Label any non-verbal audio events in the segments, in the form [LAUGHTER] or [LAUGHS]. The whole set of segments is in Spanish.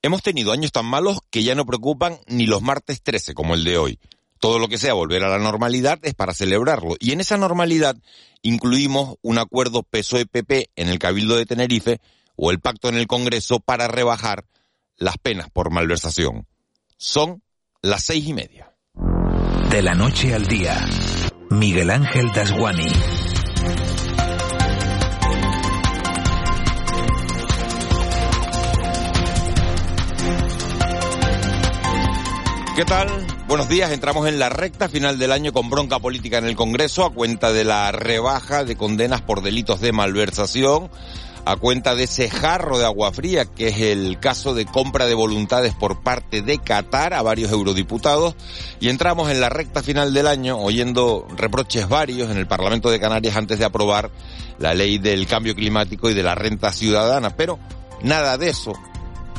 Hemos tenido años tan malos que ya no preocupan ni los martes 13 como el de hoy. Todo lo que sea volver a la normalidad es para celebrarlo. Y en esa normalidad incluimos un acuerdo PSOE-PP en el Cabildo de Tenerife o el pacto en el Congreso para rebajar las penas por malversación. Son las seis y media. De la noche al día, Miguel Ángel Dasguani. ¿Qué tal? Buenos días. Entramos en la recta final del año con bronca política en el Congreso a cuenta de la rebaja de condenas por delitos de malversación, a cuenta de ese jarro de agua fría que es el caso de compra de voluntades por parte de Qatar a varios eurodiputados y entramos en la recta final del año oyendo reproches varios en el Parlamento de Canarias antes de aprobar la ley del cambio climático y de la renta ciudadana, pero nada de eso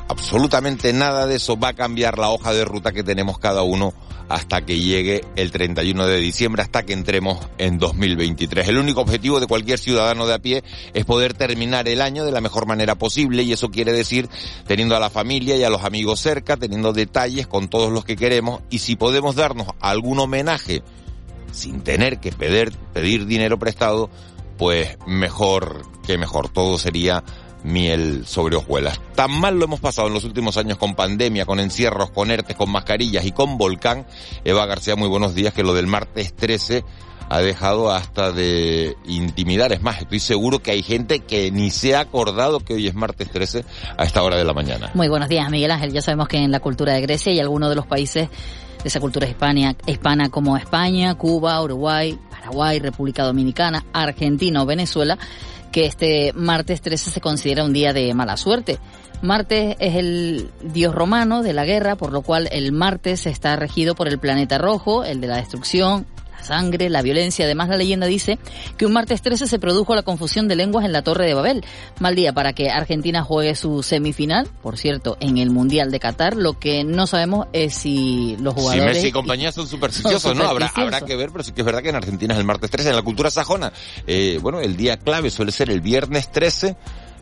absolutamente nada de eso va a cambiar la hoja de ruta que tenemos cada uno hasta que llegue el 31 de diciembre, hasta que entremos en 2023. El único objetivo de cualquier ciudadano de a pie es poder terminar el año de la mejor manera posible y eso quiere decir teniendo a la familia y a los amigos cerca, teniendo detalles con todos los que queremos y si podemos darnos algún homenaje sin tener que pedir, pedir dinero prestado, pues mejor que mejor. Todo sería miel sobre hojuelas. Tan mal lo hemos pasado en los últimos años con pandemia, con encierros, con ERTES, con mascarillas y con volcán. Eva García, muy buenos días, que lo del martes 13 ha dejado hasta de intimidar. Es más, estoy seguro que hay gente que ni se ha acordado que hoy es martes 13 a esta hora de la mañana. Muy buenos días, Miguel Ángel. Ya sabemos que en la cultura de Grecia y algunos de los países de esa cultura hispana, hispana como España, Cuba, Uruguay, Paraguay, República Dominicana, Argentina o Venezuela, que este martes 13 se considera un día de mala suerte. Marte es el dios romano de la guerra, por lo cual el martes está regido por el planeta rojo, el de la destrucción, sangre, la violencia. Además, la leyenda dice que un martes 13 se produjo la confusión de lenguas en la Torre de Babel. Mal día para que Argentina juegue su semifinal, por cierto, en el Mundial de Qatar. Lo que no sabemos es si los jugadores... Si Messi y compañía son supersticiosos, ¿no? Habrá, habrá que ver, pero sí que es verdad que en Argentina es el martes 13. En la cultura sajona, eh, bueno, el día clave suele ser el viernes 13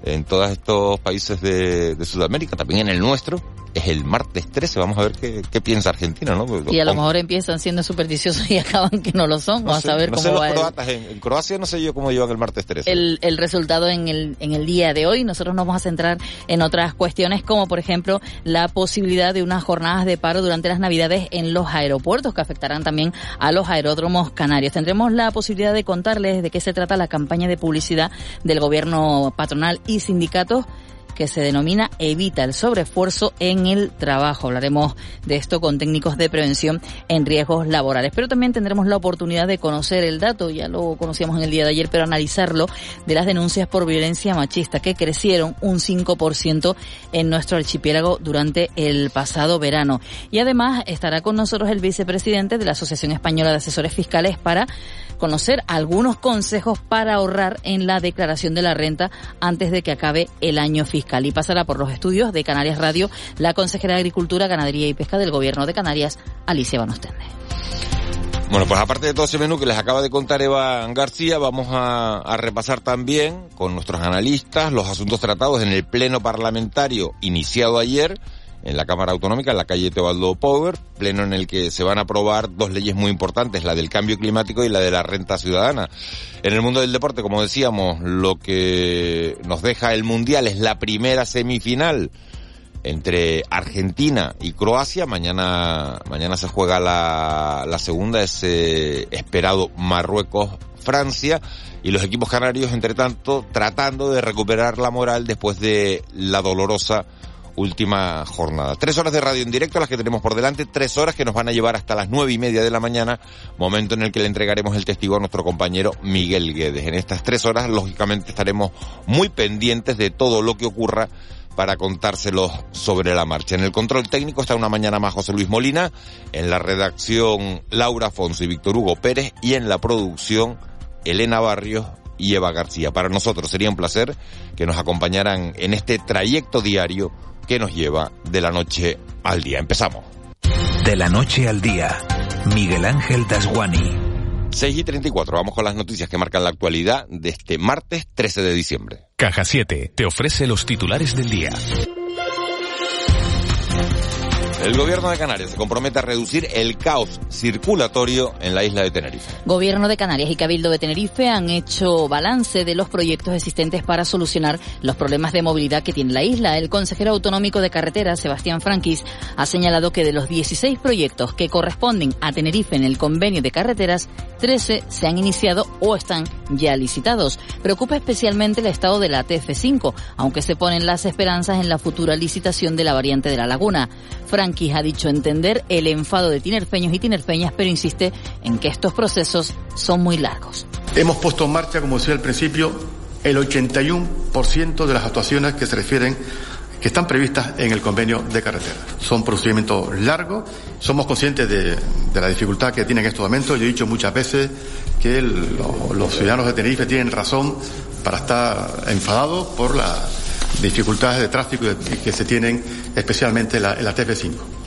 en todos estos países de, de, Sudamérica, también en el nuestro, es el martes 13. Vamos a ver qué, qué piensa Argentina, ¿no? Y a lo mejor empiezan siendo supersticiosos y [LAUGHS] acaban que no lo son. Vamos sé, a ver no cómo sé va croatas, en, en Croacia no sé yo cómo llevan el martes 13. el, el resultado en el, en el día de hoy. Nosotros nos vamos a centrar en otras cuestiones como por ejemplo la posibilidad de unas jornadas de paro durante las navidades en los aeropuertos que afectarán también a los aeródromos canarios. Tendremos la posibilidad de contarles de qué se trata la campaña de publicidad del gobierno patronal y sindicatos que se denomina Evita el sobreesfuerzo en el trabajo. Hablaremos de esto con técnicos de prevención en riesgos laborales. Pero también tendremos la oportunidad de conocer el dato, ya lo conocíamos en el día de ayer, pero analizarlo, de las denuncias por violencia machista, que crecieron un 5% en nuestro archipiélago durante el pasado verano. Y además estará con nosotros el vicepresidente de la Asociación Española de Asesores Fiscales para conocer algunos consejos para ahorrar en la declaración de la renta antes de que acabe el año fiscal. Y pasará por los estudios de Canarias Radio la consejera de Agricultura, Ganadería y Pesca del Gobierno de Canarias, Alicia Banostende. Bueno, pues aparte de todo ese menú que les acaba de contar Eva García, vamos a, a repasar también con nuestros analistas los asuntos tratados en el pleno parlamentario iniciado ayer en la Cámara Autonómica, en la calle Teobaldo Power, pleno en el que se van a aprobar dos leyes muy importantes, la del cambio climático y la de la renta ciudadana. En el mundo del deporte, como decíamos, lo que nos deja el Mundial es la primera semifinal entre Argentina y Croacia. Mañana, mañana se juega la, la segunda, ese esperado Marruecos-Francia. Y los equipos canarios, entre tanto, tratando de recuperar la moral después de la dolorosa última jornada. Tres horas de radio en directo las que tenemos por delante, tres horas que nos van a llevar hasta las nueve y media de la mañana, momento en el que le entregaremos el testigo a nuestro compañero Miguel Guedes. En estas tres horas, lógicamente, estaremos muy pendientes de todo lo que ocurra para contárselos sobre la marcha. En el control técnico está una mañana más José Luis Molina, en la redacción Laura Afonso y Víctor Hugo Pérez y en la producción Elena Barrios y Eva García. Para nosotros sería un placer que nos acompañaran en este trayecto diario que nos lleva de la noche al día. Empezamos. De la noche al día, Miguel Ángel Dasguani. 6 y 34, vamos con las noticias que marcan la actualidad de este martes 13 de diciembre. Caja 7 te ofrece los titulares del día. El gobierno de Canarias se compromete a reducir el caos circulatorio en la isla de Tenerife. Gobierno de Canarias y Cabildo de Tenerife han hecho balance de los proyectos existentes para solucionar los problemas de movilidad que tiene la isla. El consejero autonómico de carreteras, Sebastián Franquis, ha señalado que de los 16 proyectos que corresponden a Tenerife en el convenio de carreteras, 13 se han iniciado o están ya licitados. Preocupa especialmente el estado de la TF5, aunque se ponen las esperanzas en la futura licitación de la variante de la laguna. Franquis ha dicho entender el enfado de tinerfeños y tinerfeñas, pero insiste en que estos procesos son muy largos. Hemos puesto en marcha, como decía al principio, el 81% de las actuaciones que se refieren que están previstas en el convenio de carretera. Son procedimientos largos, somos conscientes de, la dificultad que tienen en estos momentos. Yo he dicho muchas veces que los ciudadanos de Tenerife tienen razón para estar enfadados por las dificultades de tráfico que se tienen especialmente en la, en la TF5.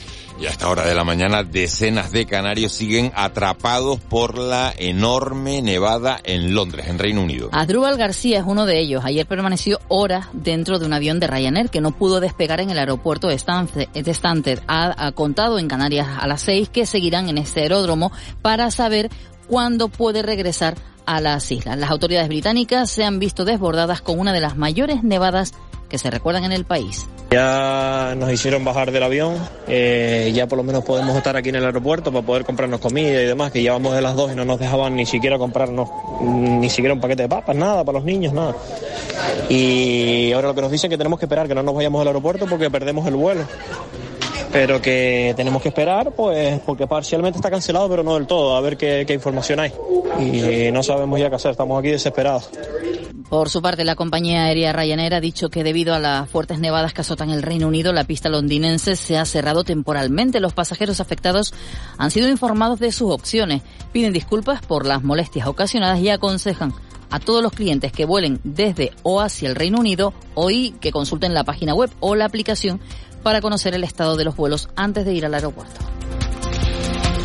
Y a esta hora de la mañana, decenas de canarios siguen atrapados por la enorme nevada en Londres, en Reino Unido. Adrúbal García es uno de ellos. Ayer permaneció horas dentro de un avión de Ryanair que no pudo despegar en el aeropuerto de Stansted. Ha, ha contado en Canarias a las seis que seguirán en este aeródromo para saber cuándo puede regresar a las islas. Las autoridades británicas se han visto desbordadas con una de las mayores nevadas que se recuerdan en el país. Ya nos hicieron bajar del avión, eh, ya por lo menos podemos estar aquí en el aeropuerto para poder comprarnos comida y demás, que llevamos de las dos y no nos dejaban ni siquiera comprarnos ni siquiera un paquete de papas, nada para los niños, nada. Y ahora lo que nos dicen es que tenemos que esperar, que no nos vayamos al aeropuerto porque perdemos el vuelo pero que tenemos que esperar, pues, porque parcialmente está cancelado, pero no del todo, a ver qué, qué, información hay. Y no sabemos ya qué hacer, estamos aquí desesperados. Por su parte, la compañía aérea Ryanair ha dicho que debido a las fuertes nevadas que azotan el Reino Unido, la pista londinense se ha cerrado temporalmente. Los pasajeros afectados han sido informados de sus opciones, piden disculpas por las molestias ocasionadas y aconsejan a todos los clientes que vuelen desde o hacia el Reino Unido hoy que consulten la página web o la aplicación para conocer el estado de los vuelos antes de ir al aeropuerto.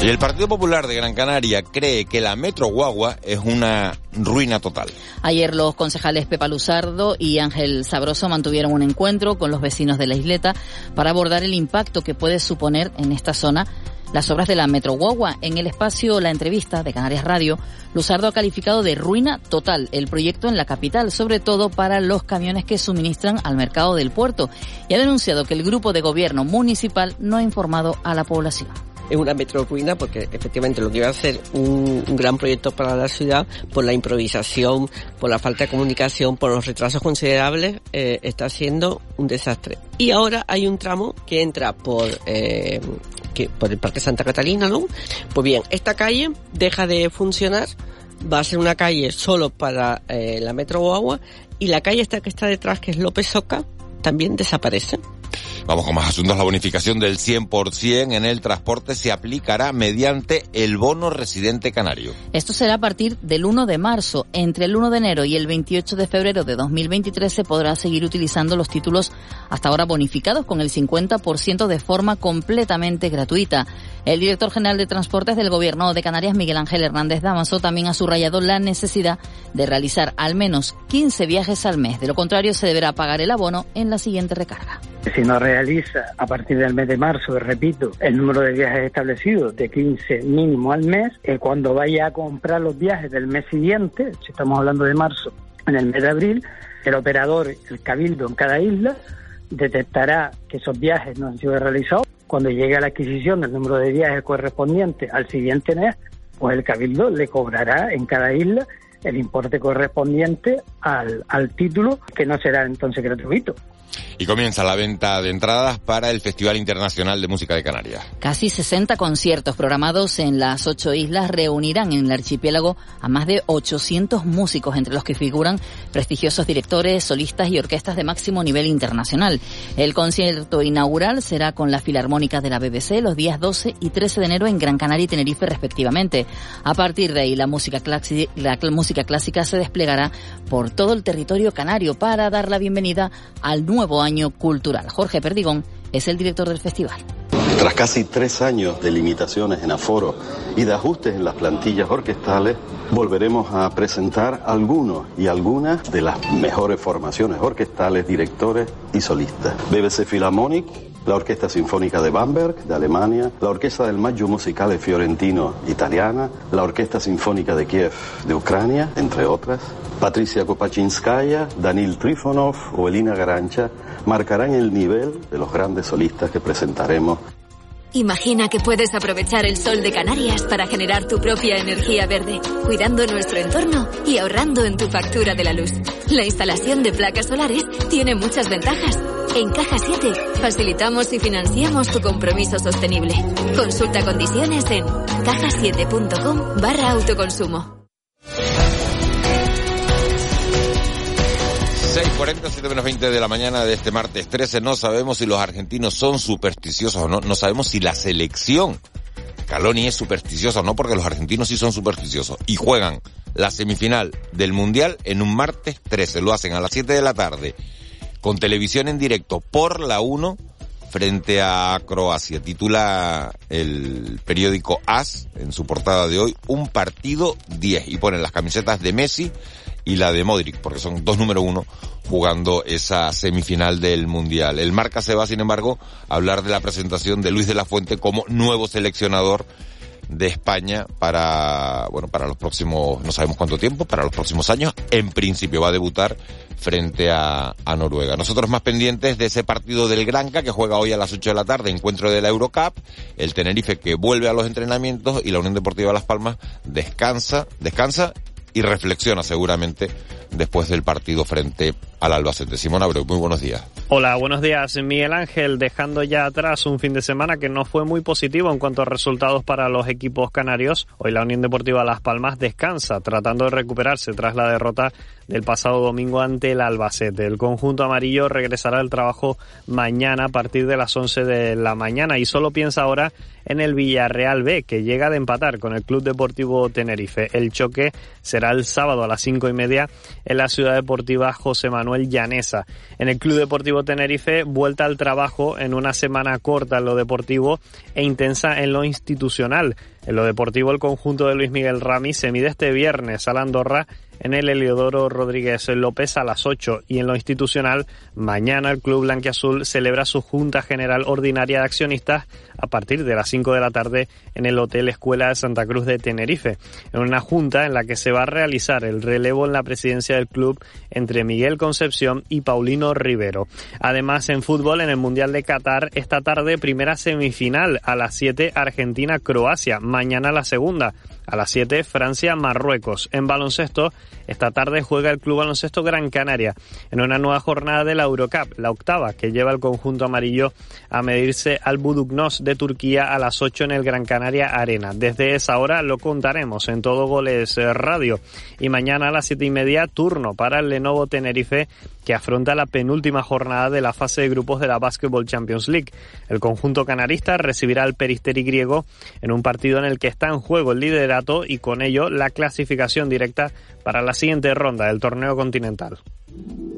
Y el Partido Popular de Gran Canaria cree que la Metro Guagua es una ruina total. Ayer los concejales Pepa Luzardo y Ángel Sabroso mantuvieron un encuentro con los vecinos de la isleta para abordar el impacto que puede suponer en esta zona las obras de la Metro Guagua. En el espacio La Entrevista de Canarias Radio, Luzardo ha calificado de ruina total el proyecto en la capital, sobre todo para los camiones que suministran al mercado del puerto, y ha denunciado que el grupo de gobierno municipal no ha informado a la población es una metro ruina porque efectivamente lo que iba a ser un, gran proyecto para la ciudad, por la improvisación, por la falta de comunicación, por los retrasos considerables, eh, está siendo un desastre. Y ahora hay un tramo que entra por, eh, que, por el Parque Santa Catalina, ¿no? Pues bien, esta calle deja de funcionar, va a ser una calle solo para eh, la Metro Guagua y la calle esta que está detrás, que es López Soca, también desaparece. Vamos con más asuntos. La bonificación del 100% en el transporte se aplicará mediante el bono residente canario. Esto será a partir del 1 de marzo. Entre el 1 de enero y el 28 de febrero de 2023 se podrá seguir utilizando los títulos hasta ahora bonificados con el 50% de forma completamente gratuita. El director general de Transportes del Gobierno de Canarias, Miguel Ángel Hernández Damaso, también ha subrayado la necesidad de realizar al menos 15 viajes al mes. De lo contrario, se deberá pagar el abono en la siguiente recarga. Si no realiza a partir del mes de marzo, repito, el número de viajes establecidos de 15 mínimo al mes, eh, cuando vaya a comprar los viajes del mes siguiente, si estamos hablando de marzo, en el mes de abril, el operador, el cabildo en cada isla, detectará que esos viajes no han sido realizados. Cuando llegue a la adquisición del número de viajes correspondiente al siguiente mes, pues el cabildo le cobrará en cada isla el importe correspondiente al, al título, que no será entonces gratuito. Y comienza la venta de entradas para el Festival Internacional de Música de Canarias. Casi 60 conciertos programados en las ocho islas reunirán en el archipiélago a más de 800 músicos, entre los que figuran prestigiosos directores, solistas y orquestas de máximo nivel internacional. El concierto inaugural será con la Filarmónica de la BBC los días 12 y 13 de enero en Gran Canaria y Tenerife respectivamente. A partir de ahí la música, música clásica se desplegará por todo el territorio canario para dar la bienvenida al nuevo año cultural. Jorge Perdigón es el director del festival. Tras casi tres años de limitaciones en aforo y de ajustes en las plantillas orquestales, volveremos a presentar algunos y algunas de las mejores formaciones orquestales, directores y solistas. BBC Philharmonic, la Orquesta Sinfónica de Bamberg, de Alemania, la Orquesta del Maggio Musicale Fiorentino, italiana, la Orquesta Sinfónica de Kiev, de Ucrania, entre otras. Patricia Kopachinskaya, Danil Trifonov o Elina Garancha marcarán el nivel de los grandes solistas que presentaremos Imagina que puedes aprovechar el sol de Canarias para generar tu propia energía verde, cuidando nuestro entorno y ahorrando en tu factura de la luz. La instalación de placas solares tiene muchas ventajas. En Caja 7 facilitamos y financiamos tu compromiso sostenible. Consulta condiciones en cajasiete.com barra autoconsumo. 6.40, 7 menos 20 de la mañana de este martes 13. No sabemos si los argentinos son supersticiosos o no. No sabemos si la selección Caloni es supersticiosa o no, porque los argentinos sí son supersticiosos. Y juegan la semifinal del Mundial en un martes 13. Lo hacen a las 7 de la tarde con televisión en directo por la 1 frente a Croacia. Titula el periódico AS en su portada de hoy un partido 10 y ponen las camisetas de Messi y la de Modric, porque son dos número uno jugando esa semifinal del Mundial. El Marca se va, sin embargo, a hablar de la presentación de Luis de la Fuente como nuevo seleccionador de España para, bueno, para los próximos, no sabemos cuánto tiempo, para los próximos años. En principio va a debutar frente a, Noruega. Nosotros más pendientes de ese partido del Granca que juega hoy a las 8 de la tarde, encuentro de la Eurocup, el Tenerife que vuelve a los entrenamientos y la Unión Deportiva Las Palmas descansa, descansa y reflexiona seguramente después del partido frente al Albacete. Simón Abreu, muy buenos días. Hola, buenos días. Miguel Ángel, dejando ya atrás un fin de semana que no fue muy positivo en cuanto a resultados para los equipos canarios, hoy la Unión Deportiva Las Palmas descansa, tratando de recuperarse tras la derrota del pasado domingo ante el Albacete. El conjunto amarillo regresará al trabajo mañana a partir de las 11 de la mañana y solo piensa ahora en el Villarreal B, que llega de empatar con el Club Deportivo Tenerife. El choque será el sábado a las cinco y media en la Ciudad Deportiva José Manuel Llanesa. En el Club Deportivo Tenerife, vuelta al trabajo en una semana corta en lo deportivo e intensa en lo institucional. En lo deportivo, el conjunto de Luis Miguel Rami se mide este viernes a la Andorra en el Heliodoro Rodríguez López a las 8 y en lo institucional, mañana el Club Blanquiazul celebra su Junta General Ordinaria de Accionistas a partir de las 5 de la tarde en el Hotel Escuela de Santa Cruz de Tenerife, en una junta en la que se va a realizar el relevo en la presidencia del club entre Miguel Concepción y Paulino Rivero. Además, en fútbol, en el Mundial de Qatar, esta tarde primera semifinal a las 7 Argentina-Croacia, mañana la segunda. A las 7, Francia-Marruecos. En baloncesto, esta tarde juega el Club Baloncesto Gran Canaria en una nueva jornada de la Eurocup, la octava, que lleva el conjunto amarillo a medirse al Buduknos de Turquía a las 8 en el Gran Canaria Arena. Desde esa hora lo contaremos en Todo Goles Radio. Y mañana a las 7 y media, turno para el Lenovo Tenerife, que afronta la penúltima jornada de la fase de grupos de la Basketball Champions League. El conjunto canarista recibirá al Peristeri griego en un partido en el que está en juego el liderato y con ello la clasificación directa para la siguiente ronda del torneo continental.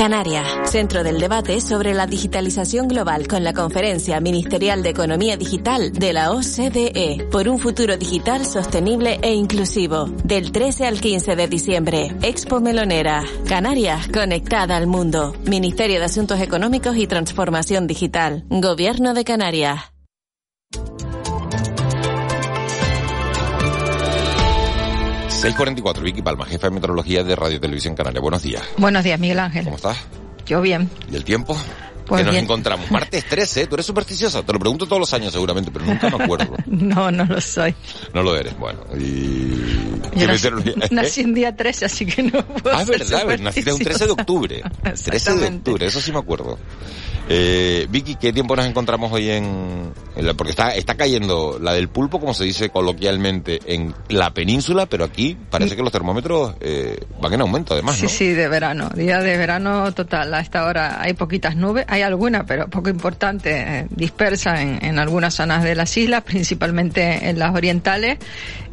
Canarias, centro del debate sobre la digitalización global con la Conferencia Ministerial de Economía Digital de la OCDE por un futuro digital sostenible e inclusivo. Del 13 al 15 de diciembre, Expo Melonera. Canarias, conectada al mundo. Ministerio de Asuntos Económicos y Transformación Digital. Gobierno de Canarias. 644, Vicky Palma, jefa de meteorología de Radio Televisión Canaria. Buenos días. Buenos días, Miguel Ángel. ¿Cómo estás? Yo bien. ¿Y el tiempo? Pues que nos bien. encontramos. Martes 13, tú eres supersticiosa. Te lo pregunto todos los años seguramente, pero nunca me acuerdo. [LAUGHS] no, no lo soy. No lo eres. Bueno, y... Yo ¿Qué nací, meteorología? nací en día 13, así que no puedo Ah, es verdad, naciste un 13 de octubre. [LAUGHS] 13 de octubre, eso sí me acuerdo. Eh, Vicky, ¿qué tiempo nos encontramos hoy en, en la- porque está, está cayendo la del pulpo, como se dice coloquialmente, en la península, pero aquí parece que los termómetros eh, van en aumento además, Sí, ¿no? sí, de verano. Día de verano total. A esta hora hay poquitas nubes. Hay alguna, pero poco importante, eh, dispersa en, en algunas zonas de las islas, principalmente en las orientales.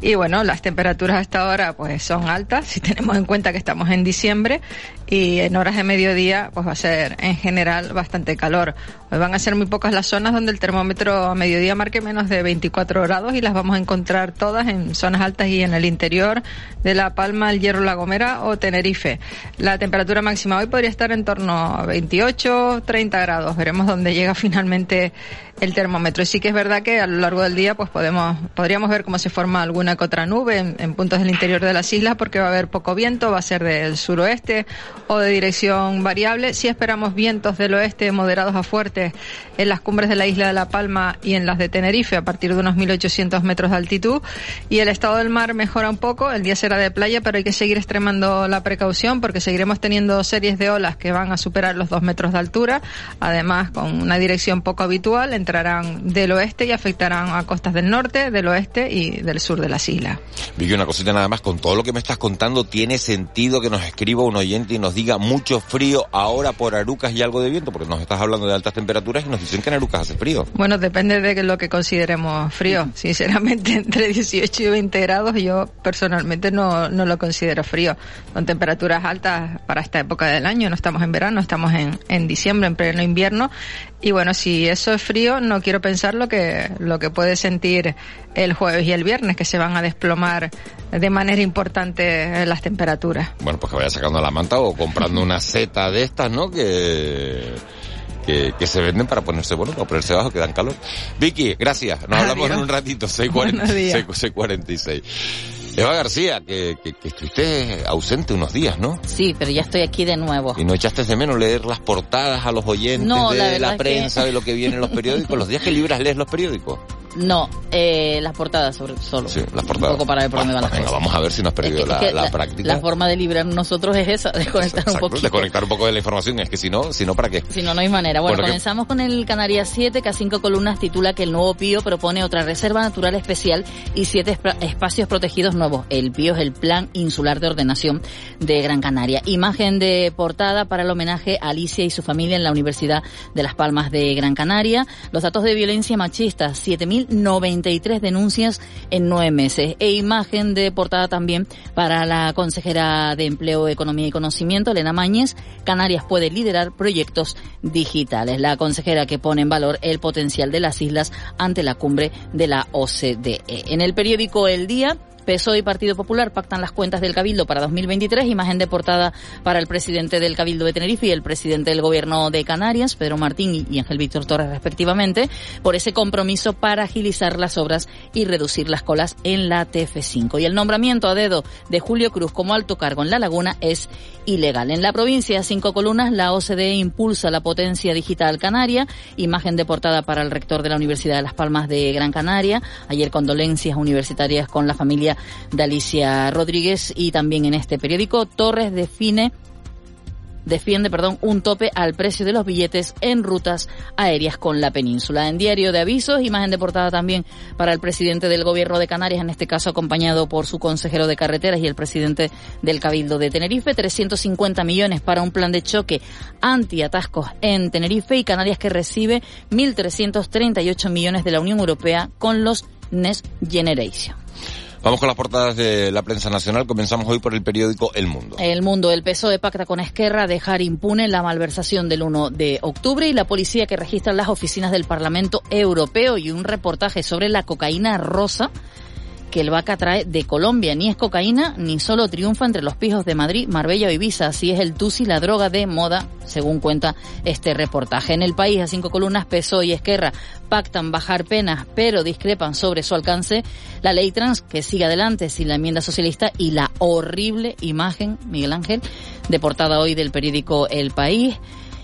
Y bueno, las temperaturas hasta ahora pues son altas, si tenemos en cuenta que estamos en diciembre y en horas de mediodía pues va a ser en general bastante calor. Hoy van a ser muy pocas las zonas donde el termómetro a mediodía marque menos de 24 grados y las vamos a encontrar todas en zonas altas y en el interior de La Palma, el Hierro, La Gomera o Tenerife. La temperatura máxima hoy podría estar en torno a 28, 30 grados. Veremos dónde llega [LAUGHS] finalmente el termómetro. Y sí que es verdad que a lo largo del día pues podemos, podríamos ver cómo se forma alguna que otra nube en, puntos del interior de las islas porque va a haber poco viento, va a ser del suroeste o de dirección variable. Si esperamos vientos del oeste moderados a fuertes en las cumbres de la isla de La Palma y en las de Tenerife a partir de unos 1800 metros de altitud. Y el estado del mar mejora un poco. El día será de playa, pero hay que seguir extremando la precaución porque seguiremos teniendo series de olas que van a superar los dos metros de altura. Además, con una dirección poco habitual, entrarán del oeste y afectarán a costas del norte, del oeste y del sur de las islas. Vicky, una cosita nada más, con todo lo que me estás contando, ¿tiene sentido que nos escriba un oyente y nos diga mucho frío ahora por Arucas y algo de viento? Porque nos estás hablando de altas temperaturas y nos dicen que en Arucas hace frío. Bueno, depende de lo que consideremos frío. Sinceramente, [LAUGHS] entre 18 y 20 grados yo personalmente no, no lo considero frío. Con temperaturas altas para esta época del año, no estamos en verano, estamos en, en diciembre, en pleno invierno. Y bueno, si eso es frío, no quiero pensar lo que, lo que puede sentir el jueves y el viernes, que se van a desplomar de manera importante las temperaturas. Bueno, pues que vaya sacando la manta o comprando una seta de estas, ¿no? Que, que, que se venden para ponerse, bueno, para ponerse bajo, que dan calor. Vicky, gracias. Nos hablamos en un ratito, 6.40 6.46. Eva García, que, que, que estuviste ausente unos días, ¿no? Sí, pero ya estoy aquí de nuevo. Y no echaste de menos leer las portadas a los oyentes No, de la que- prensa, de lo que viene en los periódicos. Los días que libras lees los periódicos. No, eh, las portadas sobre solo. Sí, las portadas. Un poco para ver por dónde van las Venga, cosas. vamos a ver si nos has perdido Es la, que la práctica. La forma de librar nosotros es esa, desconectar un poquito. desconectar un poco de la información. Es que si no, si no, ¿para qué? Si no, no hay manera. Bueno, comenzamos con el Canarias 7, que a cinco columnas titula que el nuevo Pío propone otra reserva natural especial y siete espacios protegidos nuevos. El Pío es el Plan Insular de Ordenación de Gran Canaria. Imagen de portada para el homenaje a Alicia y su familia en la Universidad de Las Palmas de Gran Canaria. Los datos de violencia machista, 7.093 denuncias en nueve meses. E imagen de portada también para la consejera de Empleo, Economía y Conocimiento, Elena Mañez. Canarias puede liderar proyectos digitales. La consejera que pone en valor el potencial de las islas ante la cumbre de la OCDE. En el periódico El Día, PSOE y Partido Popular pactan las cuentas del Cabildo para 2023, imagen de portada para el presidente del Cabildo de Tenerife y el presidente del Gobierno de Canarias, Pedro Martín y- Ángel Víctor Torres respectivamente, por ese compromiso para agilizar las obras y reducir las colas en la TF5. Y el nombramiento a dedo de Julio Cruz como alto cargo en La Laguna es ilegal. En la provincia, cinco columnas, la OCDE impulsa la potencia digital canaria, imagen de portada para el rector de la Universidad de Las Palmas de Gran Canaria, ayer condolencias universitarias con la familia de Alicia Rodríguez y también en este periódico Torres define defiende, perdón, un tope al precio de los billetes en rutas aéreas con la península. En diario de avisos, imagen de portada también para el presidente del gobierno de Canarias, en este caso acompañado por su consejero de carreteras y el presidente del Cabildo de Tenerife, 350 millones para un plan de choque anti-atascos en Tenerife y Canarias que recibe 1.338 millones de la Unión Europea con los Next Generation. Vamos con las portadas de la prensa nacional. Comenzamos hoy por el periódico El Mundo. El mundo, el PSOE pacta con Esquerra dejar impune la malversación del 1 de octubre y la policía que registra las oficinas del Parlamento Europeo y un reportaje sobre la cocaína rosa que el Vaca trae de Colombia. Ni es cocaína, ni solo triunfa entre los pijos de Madrid, Marbella o Ibiza. Así es el Tusi, la droga de moda, según cuenta este reportaje. En el país, a cinco columnas, PSOE y Esquerra pactan bajar penas, pero discrepan sobre su alcance. La ley trans, que sigue adelante sin la enmienda socialista, y la horrible imagen, Miguel Ángel, de portada hoy del periódico El País.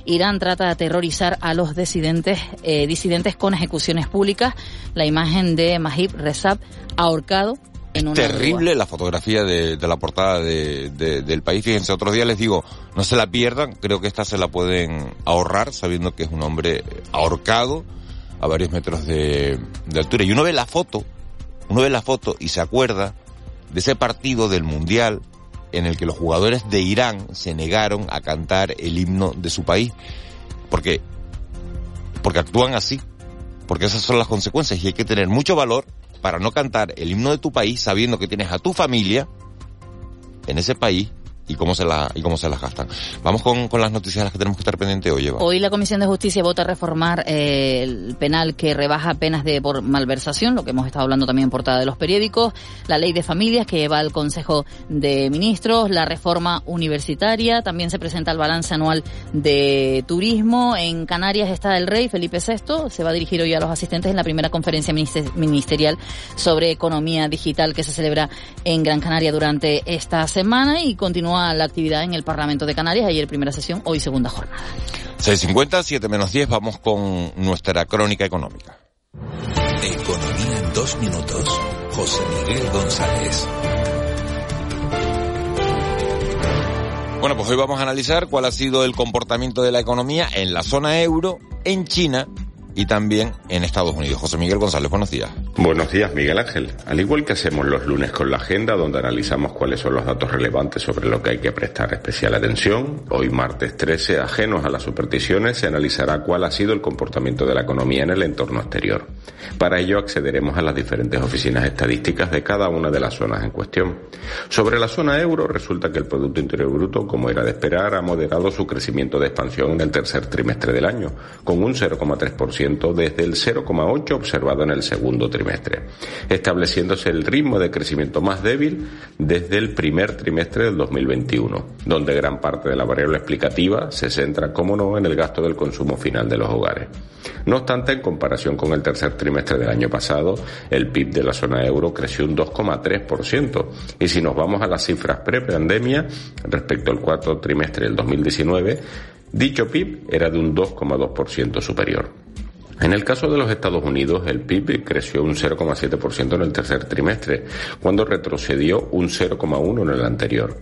Irán trata de aterrorizar a los disidentes, eh, disidentes con ejecuciones públicas. La imagen de Mahib Rezab ahorcado una Terrible la fotografía de, de la portada de, de- del país. Fíjense, otros días les digo, no se la pierdan. Creo que esta se la pueden ahorrar sabiendo que es un hombre ahorcado a varios metros de, de altura. Y uno ve la foto, uno ve la foto y se acuerda de ese partido del Mundial en el que los jugadores de Irán se negaron a cantar el himno de su país. Porque porque actúan así, porque esas son las consecuencias y hay que tener mucho valor para no cantar el himno de tu país sabiendo que tienes a tu familia en ese país y cómo se la y cómo se las gastan. Vamos con, con las noticias a las que tenemos que estar pendientes hoy. Eva. Hoy la Comisión de Justicia vota reformar eh, el penal que rebaja penas de por malversación, lo que hemos estado hablando también en portada de los periódicos, la ley de familias que lleva al Consejo de Ministros, la reforma universitaria, también se presenta el balance anual de turismo. En Canarias está el rey Felipe VI, se va a dirigir hoy a los asistentes en la primera conferencia ministerial sobre economía digital que se celebra en Gran Canaria durante esta semana y continúa la actividad en el Parlamento de Canarias. Ayer primera sesión, hoy segunda jornada. 6.50, 7 menos 10, vamos con nuestra crónica económica. Economía en dos minutos. José Miguel González. Bueno, pues hoy vamos a analizar cuál ha sido el comportamiento de la economía en la zona euro, en China y también en Estados Unidos. José Miguel González, buenos días. Buenos días, Miguel Ángel. Al igual que hacemos los lunes con la agenda, donde analizamos cuáles son los datos relevantes sobre lo que hay que prestar especial atención, hoy martes 13, ajenos a las supersticiones, se analizará cuál ha sido el comportamiento de la economía en el entorno exterior. Para ello accederemos a las diferentes oficinas estadísticas de cada una de las zonas en cuestión. Sobre la zona euro, resulta que el Producto Interior Bruto, como era de esperar, ha moderado su crecimiento de expansión en el tercer trimestre del año, con un 0,3% desde el 0,8 observado en el segundo trimestre, estableciéndose el ritmo de crecimiento más débil desde el primer trimestre del 2021, donde gran parte de la variable explicativa se centra, como no, en el gasto del consumo final de los hogares. No obstante, en comparación con el tercer trimestre del año pasado, el PIB de la zona euro creció un 2,3%. Y si nos vamos a las cifras pre-pandemia, respecto al cuarto trimestre del 2019, dicho PIB era de un 2,2% superior. En el caso de los Estados Unidos, el PIB creció un 0,7% en el tercer trimestre, cuando retrocedió un 0,1% en el anterior.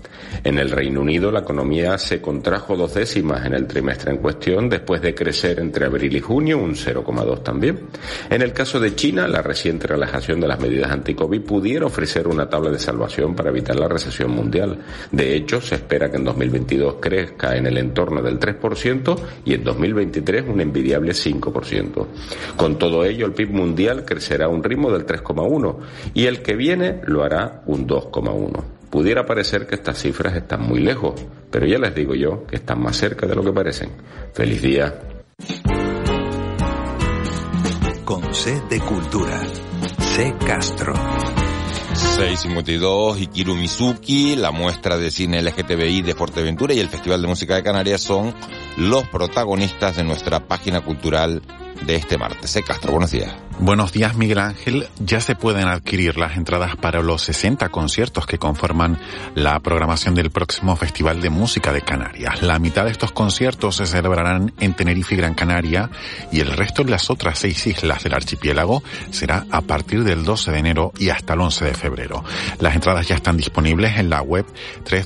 En el Reino Unido, la economía se contrajo dos décimas en el trimestre en cuestión, después de crecer entre abril y junio un 0,2 también. En el caso de China, la reciente relajación de las medidas anti-COVID pudiera ofrecer una tabla de salvación para evitar la recesión mundial. De hecho, se espera que en 2022 crezca en el entorno del 3% y en 2023 un envidiable 5%. Con todo ello, el PIB mundial crecerá a un ritmo del 3,1 y el que viene lo hará un 2,1. Pudiera parecer que estas cifras están muy lejos, pero ya les digo yo que están más cerca de lo que parecen. Feliz día. Con C de Cultura. C Castro. 652, Ikiru Mizuki, la muestra de cine LGTBI de Fuerteventura y el Festival de Música de Canarias son los protagonistas de nuestra página cultural de este martes. Eh, Castro, buenos días. Buenos días, Miguel Ángel. Ya se pueden adquirir las entradas para los 60 conciertos que conforman la programación del próximo Festival de Música de Canarias. La mitad de estos conciertos se celebrarán en Tenerife y Gran Canaria y el resto en las otras seis islas del archipiélago será a partir del 12 de enero y hasta el 11 de febrero. Las entradas ya están disponibles en la web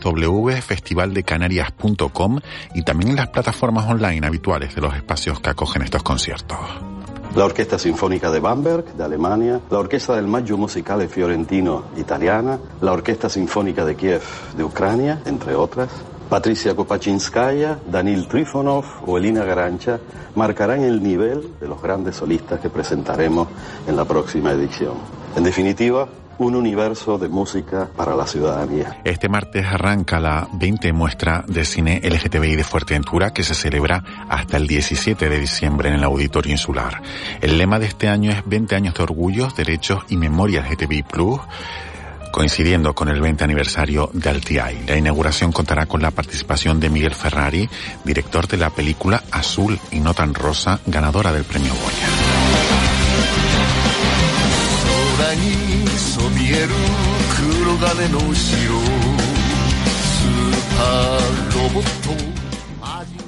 www.festivaldecanarias.com y también en las plataformas online habituales de los espacios que acogen estos conciertos la Orquesta Sinfónica de Bamberg, de Alemania, la Orquesta del Maggio Musicale Fiorentino, italiana, la Orquesta Sinfónica de Kiev, de Ucrania, entre otras. Patricia Kopachinskaya, Danil Trifonov o Elina Garancha marcarán el nivel de los grandes solistas que presentaremos en la próxima edición. En definitiva, un universo de música para la ciudadanía. Este martes arranca la 20 muestra de cine LGTBI de Fuerteventura que se celebra hasta el 17 de diciembre en el Auditorio Insular. El lema de este año es 20 años de orgullos, derechos y memoria LGTBI Plus coincidiendo con el 20 aniversario de Altiai. La inauguración contará con la participación de Miguel Ferrari, director de la película Azul y no tan rosa, ganadora del premio Goya.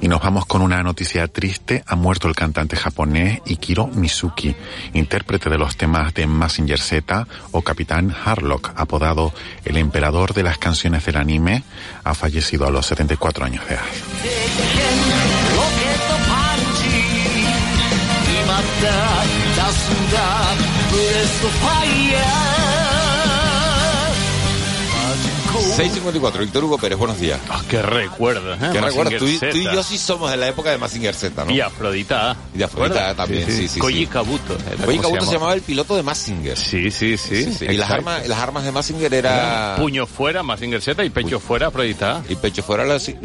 Y nos vamos con una noticia triste. Ha muerto el cantante japonés Ikiro Mizuki, intérprete de los temas de Massinger Z o Capitán Harlock, apodado el emperador de las canciones del anime. Ha fallecido a los 74 años de edad. So fire. 654, Víctor Hugo Pérez, buenos días. Ah, qué recuerdos, ¿eh? ¿Qué recuerdas? Tú, y- tú yo sí somos de la época de Mazinger Z, ¿no? Y Afrodita. Y de Afrodita también, sí, sí. sí. Koji Kabuto. Koji Kabuto se llamaba el piloto de Mazinger. Sí, sí, sí. Sí, sí. Y las armas, las armas de Mazinger era... Puño fuera, Mazinger Z, y pecho fuera, Afrodita. Y pecho fuera lo de,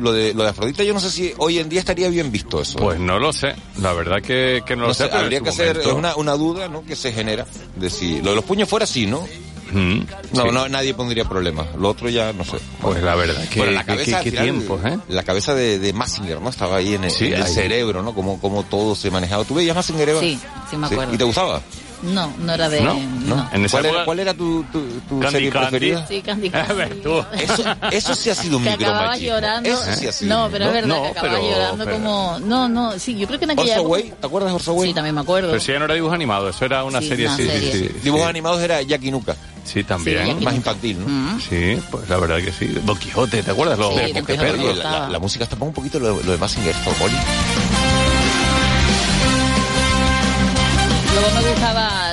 lo de, lo de, Afrodita, yo no sé si hoy en día estaría bien visto eso. Pues no lo sé. La verdad que, que no, no lo sé. habría que hacer momento- es una, una duda ¿no? que se genera de si lo de los puños fuera sí, ¿no? Mm, No, sí. no, nadie pondría problema. Lo otro ya no sé. Pues la verdad que, Pero la cabeza, que- al que final, tiempos, ¿eh? La cabeza de, de Massinger, ¿no? Estaba ahí en el, Sí, el ahí. cerebro, ¿no? Como, como todo se manejaba. ¿Tú veías Massinger, Eva? Sí, sí me acuerdo. ¿Y te gustaba? No, no era de... ¿No? no. En ¿Cuál, era, cuál era tu, tu, tu Candy serie Candy. preferida? Sí, Candy [LAUGHS] A Candy. ver, tú. Eso, eso sí ha sido un micromachismo. llorando. Eso sí ha sido. no, pero es verdad No, que acababa pero- llorando pero- como... No, no, sí, yo creo que en aquella Orso. Way, ¿te acuerdas de Orso Way? Sí, también me acuerdo. Pero si ya no era dibujo animado, eso era una Sí, serie, una sí, serie. sí, sí. Dibujos sí. animados era Jackie Nuka. Sí, también. Sí, Más infantil, ¿no? Mm. Sí, pues la verdad que sí. Don Quijote, ¿te acuerdas? Los Sí, Don Quijote. Oye, la, gustaba. la- la música está un poquito lo, lo de Massinger, Formoli.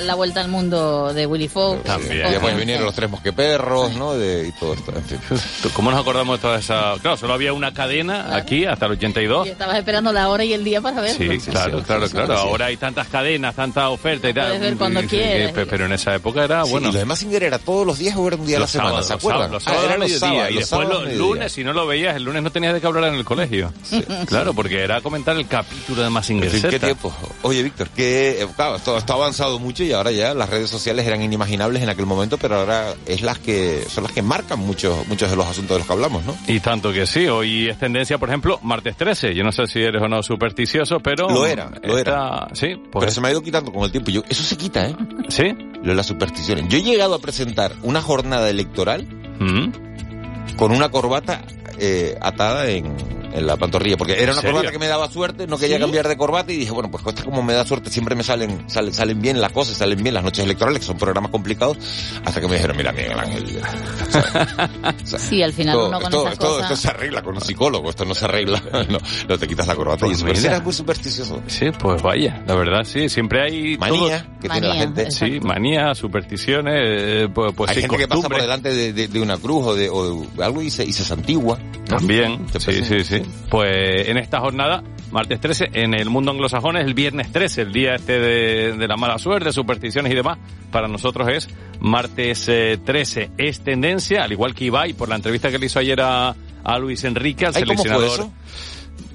La Vuelta al Mundo de Willy Fox. También. Y después vinieron los tres mosqueperros, ¿no? De, y todo esto, en fin. [LAUGHS] ¿Cómo nos acordamos de toda esa...? Claro, solo había una cadena aquí hasta el 82. Y estabas esperando la hora y el día para verlo. Sí, claro, sí, claro, sí, claro. Ahora hay tantas cadenas, tanta oferta y tal. Puedes ver cuando quieras. pe- Pero en esa época era, Sí, bueno... y lo de Massinger era todos los días o era un día a la los semana, sábados, ¿se los acuerdan? sábados, los Ah, sábados eran al los mediodía, sábados, y los después sábados los mediodía. lunes, si no lo veías, el lunes no tenías de qué hablar en el colegio. [LAUGHS] Claro, porque era comentar el capítulo de Mazinger En qué tiempo. Oye, Víctor, que eh, claro, esto, ha avanzado mucho y ahora ya las redes sociales eran inimaginables en aquel momento, pero ahora es las que son las que marcan muchos muchos de los asuntos de los que hablamos, ¿no? Y tanto que sí, hoy es tendencia, por ejemplo, martes 13. Yo no sé si eres o no supersticioso, pero... Lo era, lo está- Sí, pues... Pero se me ha ido quitando con el tiempo. Yo, eso se quita, ¿eh? ¿Sí? Lo de las supersticiones. Yo he llegado a presentar una jornada electoral Mm. con una corbata eh, atada en, en la pantorrilla, porque era una serio? corbata que me daba suerte, no quería ¿Sí? cambiar de corbata y dije, bueno, pues esta como me da suerte, siempre me salen, salen, salen bien las cosas, salen bien las noches electorales, que son programas complicados, hasta que me dijeron, mira, Miguel Ángel. ¿sabes? O sea, [LAUGHS] Sí, al final esto, uno con esas cosas- esto se arregla con un psicólogo, esto no se arregla, [LAUGHS] no, no te quitas la corbata. Pues y eso, pero mira. eras muy supersticioso. Sí, pues vaya, la verdad, sí, siempre hay... Manía todo- que tiene la gente. exacto. Sí, manía, supersticiones, eh, pues, pues Hay sí, gente que pasa por delante de, de- de una cruz o de, o de algo y se, y se santigua. También, sí, sí, sí. Pues en esta jornada, martes 13, en el mundo anglosajón es el viernes 13, el día este de, de la mala suerte, supersticiones y demás. Para nosotros es martes eh, 13. Es tendencia, al igual que Ibai, por la entrevista que le hizo ayer a, a Luis Enrique, al Ay, ¿Cómo fue seleccionador. eso?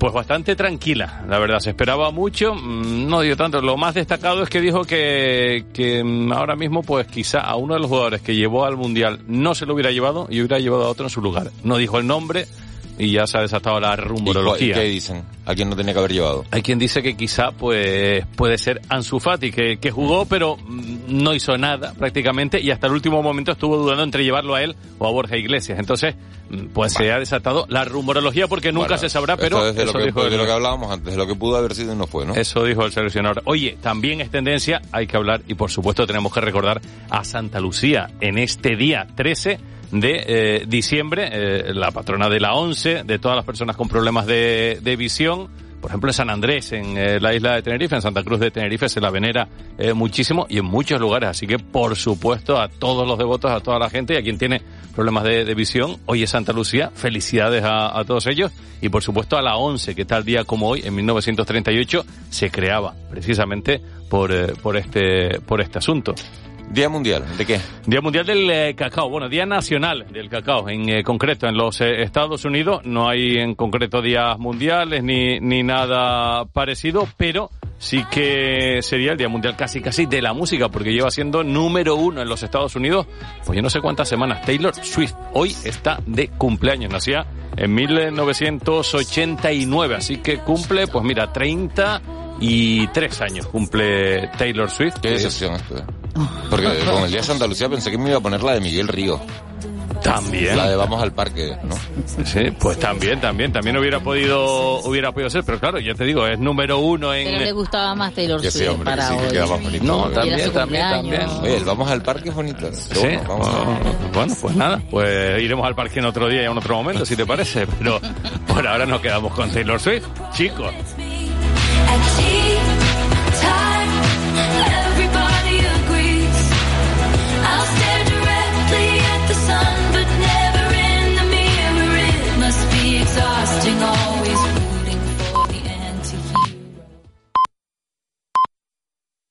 Pues bastante tranquila, la verdad. Se esperaba mucho, mm, no dio tanto. Lo más destacado es que dijo que, que mm, ahora mismo, pues quizá a uno de los jugadores que llevó al Mundial no se lo hubiera llevado y hubiera llevado a otro en su lugar. No dijo el nombre y ya se ha desatado la ¿Y rumorología. ¿Qué dicen? ¿Alguien no tenía que haber llevado? Hay quien dice que quizá pues puede ser Ansu Fati, que, que jugó pero mm, no hizo nada prácticamente y hasta el último momento estuvo dudando entre llevarlo a él o a Borja Iglesias. Entonces, mm, pues se ha desatado la rumorología porque nunca Bueno, se sabrá, pero es de, lo eso que, dijo de lo que hablábamos antes, de lo que pudo haber sido y no fue, ¿no? eso dijo el seleccionador. Oye, también es tendencia, hay que hablar y por supuesto tenemos que recordar a Santa Lucía en este día 13 de eh, diciembre, eh, la patrona de la ONCE, de todas las personas con problemas de, de visión. Por ejemplo, en San Andrés, en eh, la isla de Tenerife, en Santa Cruz de Tenerife, se la venera muchísimo y en muchos lugares. Así que, por supuesto, a todos los devotos, a toda la gente y a quien tiene problemas de, de visión, hoy es Santa Lucía. Felicidades a, a todos ellos. Y, por supuesto, a la ONCE, que tal día como hoy, en 1938, se creaba precisamente por, por, este, por este asunto. Día Mundial, ¿de qué? Día Mundial del eh, Cacao, bueno, Día Nacional del Cacao, en eh, concreto en los eh, Estados Unidos no hay en concreto días mundiales ni, ni nada parecido, pero sí que sería el Día Mundial casi casi de la música, porque lleva siendo número uno en los Estados Unidos, pues yo no sé cuántas semanas. Taylor Swift hoy está de cumpleaños, nacía en 1989, así que cumple, pues mira, 33 años cumple Taylor Swift. Qué decepción esto. Porque con el Día de Santa Lucía pensé que me iba a poner la de Miguel Río. También. La de Vamos al Parque, ¿no? Sí, pues también, también, también hubiera podido, hubiera podido ser, pero claro, ya te digo, es número uno Pero le en... gustaba más Taylor sí, Swift que para sí, que hoy. queda más bonito. No, ¿no? también, también, también. Oye, el Vamos al Parque es bonito. Sí, Bueno, vamos a- bueno, pues nada, pues iremos al parque en otro día y en otro momento, si te parece, pero por ahora nos quedamos con Taylor Swift, chicos.